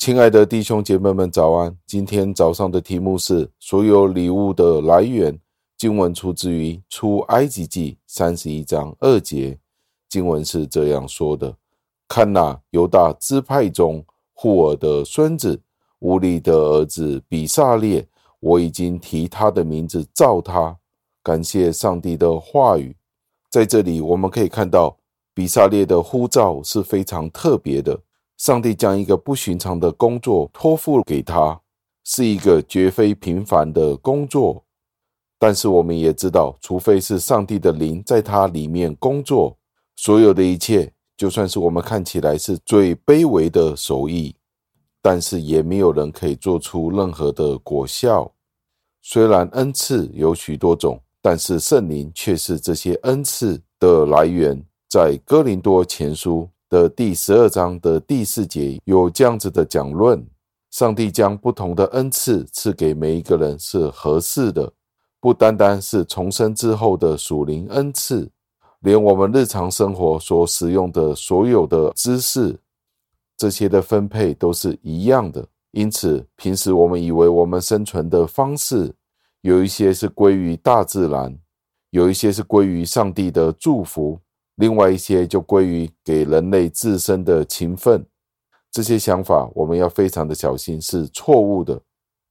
亲爱的弟兄姐妹们，早安！今天早上的题目是所有礼物的来源。经文出自于出埃及记三十一章二节，经文是这样说的：“看哪，犹大支派中户珥的孙子乌利的儿子比撒列，我已经提他的名字召他。”感谢上帝的话语。在这里，我们可以看到比撒列的呼召是非常特别的。上帝将一个不寻常的工作托付给他，是一个绝非平凡的工作。但是我们也知道，除非是上帝的灵在他里面工作，所有的一切，就算是我们看起来是最卑微的手艺，但是也没有人可以做出任何的果效。虽然恩赐有许多种，但是圣灵却是这些恩赐的来源。在哥林多前书。的第十二章的第四节有这样子的讲论：上帝将不同的恩赐赐给每一个人是合适的，不单单是重生之后的属灵恩赐，连我们日常生活所使用的所有的知识，这些的分配都是一样的。因此，平时我们以为我们生存的方式，有一些是归于大自然，有一些是归于上帝的祝福。另外一些就归于给人类自身的勤奋，这些想法我们要非常的小心，是错误的。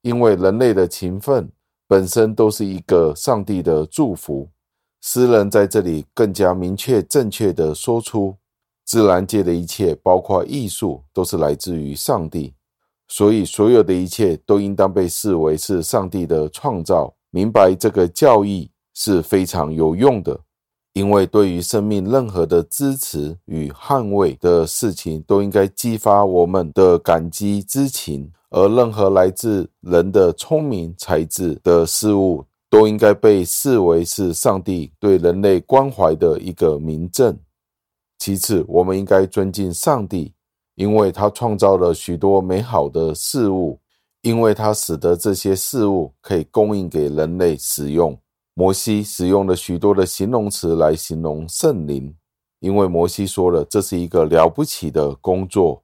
因为人类的勤奋本身都是一个上帝的祝福。诗人在这里更加明确、正确的说出，自然界的一切，包括艺术，都是来自于上帝。所以，所有的一切都应当被视为是上帝的创造。明白这个教义是非常有用的。因为对于生命任何的支持与捍卫的事情，都应该激发我们的感激之情；而任何来自人的聪明才智的事物，都应该被视为是上帝对人类关怀的一个明证。其次，我们应该尊敬上帝，因为他创造了许多美好的事物，因为他使得这些事物可以供应给人类使用。摩西使用了许多的形容词来形容圣灵，因为摩西说了，这是一个了不起的工作，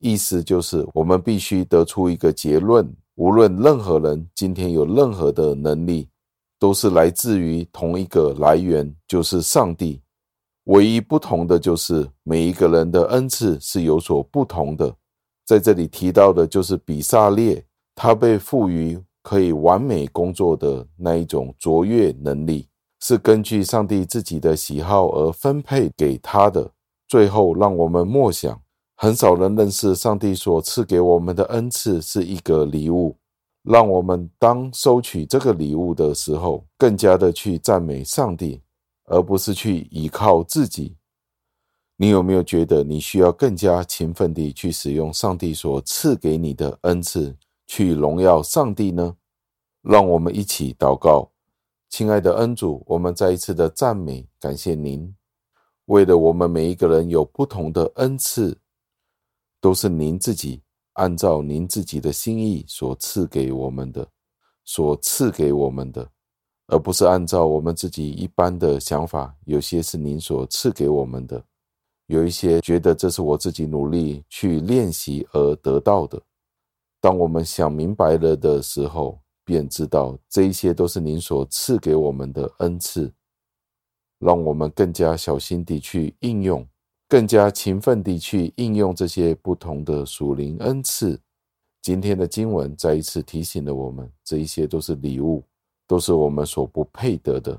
意思就是我们必须得出一个结论：无论任何人今天有任何的能力，都是来自于同一个来源，就是上帝。唯一不同的就是每一个人的恩赐是有所不同的。在这里提到的就是比撒列，他被赋予。可以完美工作的那一种卓越能力，是根据上帝自己的喜好而分配给他的。最后，让我们默想：很少人认识上帝所赐给我们的恩赐是一个礼物。让我们当收取这个礼物的时候，更加的去赞美上帝，而不是去依靠自己。你有没有觉得你需要更加勤奋地去使用上帝所赐给你的恩赐？去荣耀上帝呢？让我们一起祷告，亲爱的恩主，我们再一次的赞美感谢您，为了我们每一个人有不同的恩赐，都是您自己按照您自己的心意所赐给我们的，所赐给我们的，而不是按照我们自己一般的想法。有些是您所赐给我们的，有一些觉得这是我自己努力去练习而得到的。当我们想明白了的时候，便知道这一些都是您所赐给我们的恩赐，让我们更加小心地去应用，更加勤奋地去应用这些不同的属灵恩赐。今天的经文再一次提醒了我们，这一些都是礼物，都是我们所不配得的。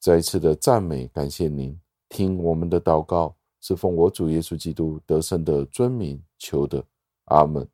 再一次的赞美，感谢您，听我们的祷告，是奉我主耶稣基督得胜的尊名求的，阿门。